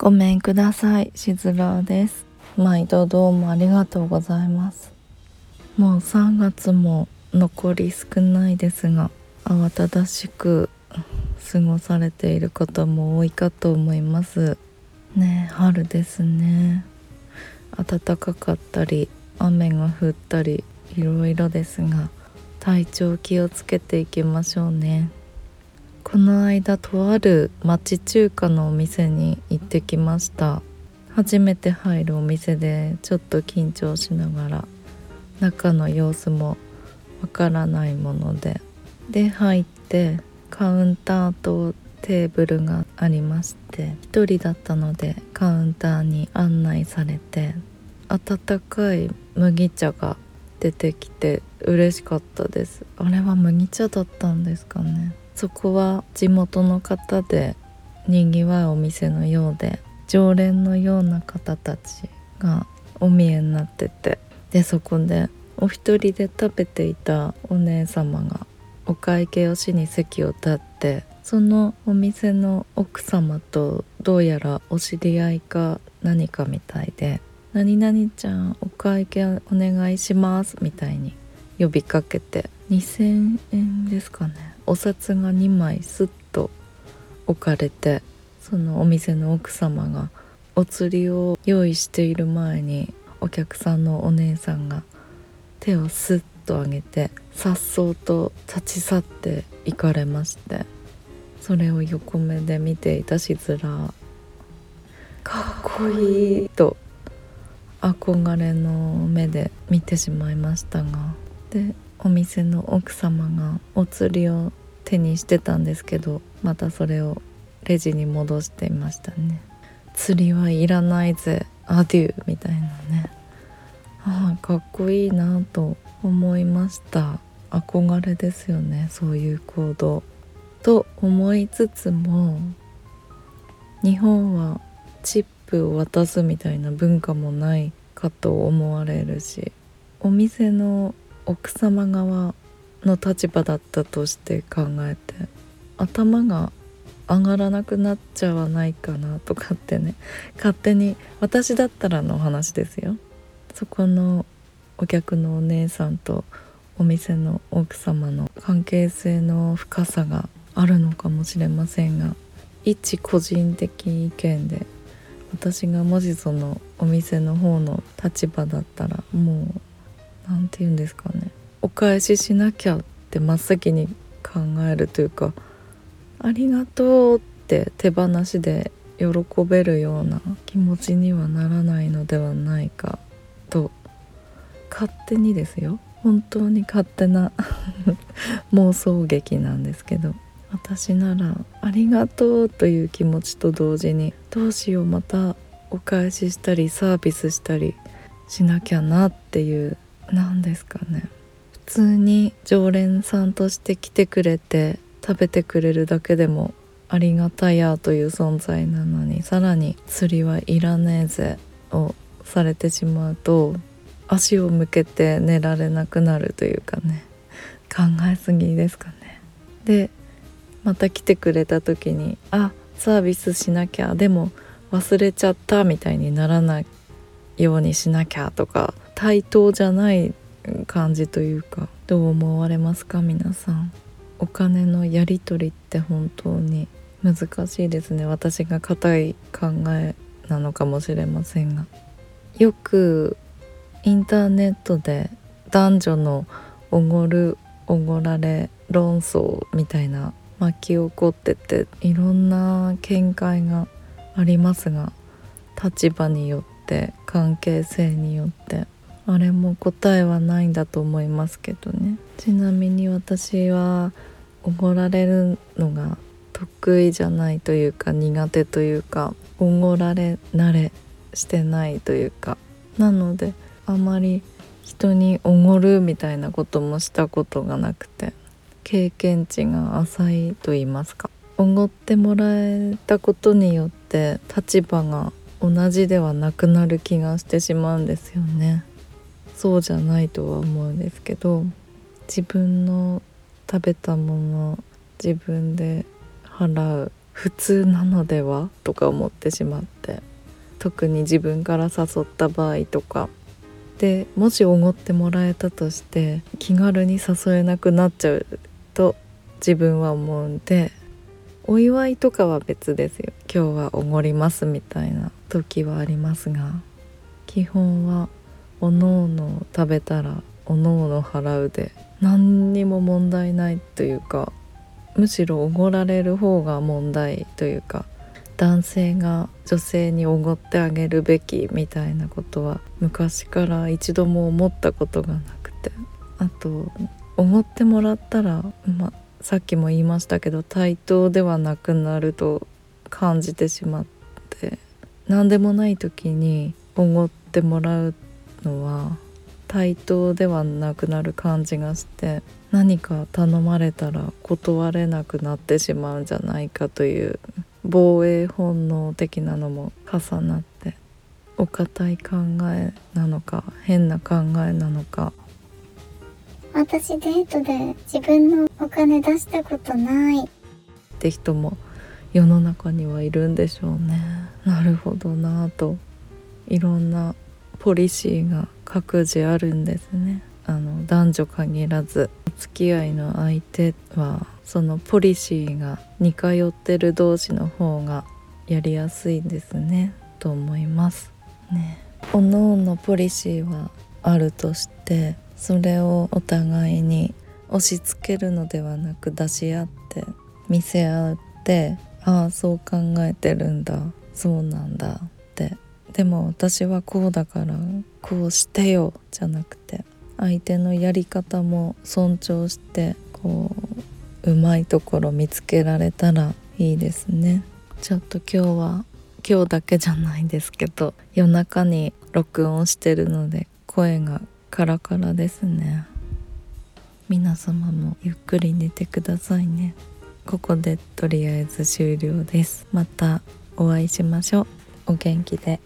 ごめんください。しずらです。毎度どうもありがとうございます。もう3月も残り少ないですが慌ただしく過ごされている方も多いかと思います。ね春ですね。暖かかったり雨が降ったりいろいろですが体調気をつけていきましょうね。この間とある町中華のお店に行ってきました。初めて入るお店でちょっと緊張しながら中の様子もわからないもので。で入ってカウンターとテーブルがありまして1人だったのでカウンターに案内されて温かい麦茶が出てきて嬉しかったです。あれは麦茶だったんですかね。そこは地元の方でにぎわうお店のようで常連のような方たちがお見えになってて。でそこでお一人で食べていたお姉様がお会計をしに席を立ってそのお店の奥様とどうやらお知り合いか何かみたいで「何々ちゃんお会計お願いします」みたいに呼びかけて。2,000円ですかね。お札が2枚スッと置かれてそのお店の奥様がお釣りを用意している前にお客さんのお姉さんが手をスッと上げてさっそうと立ち去って行かれましてそれを横目で見ていたしずらかっこいいと憧れの目で見てしまいましたがでお店の奥様がお釣りを手にしてたんですけどまたそれをレジに戻していましたね。釣りはいらないぜアデューみたいなね。ああかっこいいなと思いました。憧れですよねそういう行動。と思いつつも日本はチップを渡すみたいな文化もないかと思われるしお店の奥様側の立場だったとして考えて頭が上がらなくなっちゃわないかなとかってね勝手に私だったらの話ですよ。そこのお客のお姉さんとお店の奥様の関係性の深さがあるのかもしれませんが一個人的意見で私がもしそのお店の方の立場だったらもう何て言うんですかね。お返ししなきゃって真っ先に考えるというかありがとうって手放しで喜べるような気持ちにはならないのではないかと勝手にですよ。本当に勝手な 妄想劇なんですけど私なら「ありがとう」という気持ちと同時にどうしようまたお返ししたりサービスしたりしなきゃなっていう何ですかね。普通に常連さんとして来てくれて食べてくれるだけでもありがたやという存在なのにさらに釣りはいらねえぜをされてしまうと足を向けて寝られなくなるというかね。考えすぎですかね。でまた来てくれた時にあサービスしなきゃでも忘れちゃったみたいにならないようにしなきゃとか対等じゃない感じというかどう思われますか皆さん？お金のやり取りって本当に難しいですね。私が固い考えなのかもしれませんが。よくインターネットで男女のおごるおごられ論争みたいな巻き起こってていろんな見解がありますが立場によって関係性によって。あれも答えはないんだと思いますけどね。ちなみに私はおごられるのが得意じゃないというか苦手というかおごられ慣れしてないというか。なのであまり人におごるみたいなこともしたことがなくて経験値が浅いと言いますか。おごってもらえたことによって立場が同じではなくなる気がしてしまうんですよね。そうじゃないとは思うんですけど自分の食べたもの自分で払う。普通なのではとか思ってしまって特に自分から誘った場合とか。でもしおごってもらえたとして気軽に誘えなくなっちゃうと自分は思うんでお祝いとかは別ですよ。今日はおごりますみたいな時はありますが基本はおのおの食べたらおのおの払うで何にも問題ないというかむしろおごられる方が問題というか男性が女性におごってあげるべきみたいなことは昔から一度も思ったことがなくてあとおごってもらったら、ま、さっきも言いましたけど対等ではなくなると感じてしまって何でもない時におごってもらうのは対等ではなくなる感じがして何か頼まれたら断れなくなってしまうんじゃないかという防衛本能的なのも重なってお堅い考えなのか変な考えなのか。私デートで自分のお金出したことない。って人も世の中にはいるんでしょうね。なるほどなぁと。いろんなポリシーが各自あるんですね。あの男女限らず付き合いの相手はそのポリシーが似通ってる同士の方がやりやすいですね。と思いますね。おのおのポリシーはあるとしてそれをお互いに押し付けるのではなく出し合って見せ合ってああそう考えてるんだ。そうなんだ。でも私はこうだからこうしてよじゃなくて相手のやり方も尊重してこううまいところ見つけられたらいいですね。ちょっと今日は今日だけじゃないですけど夜中に録音してるので声がカラカラですね。皆様もゆっくり寝てくださいね。ここでとりあえず終了です。またお会いしましょう。お元気で。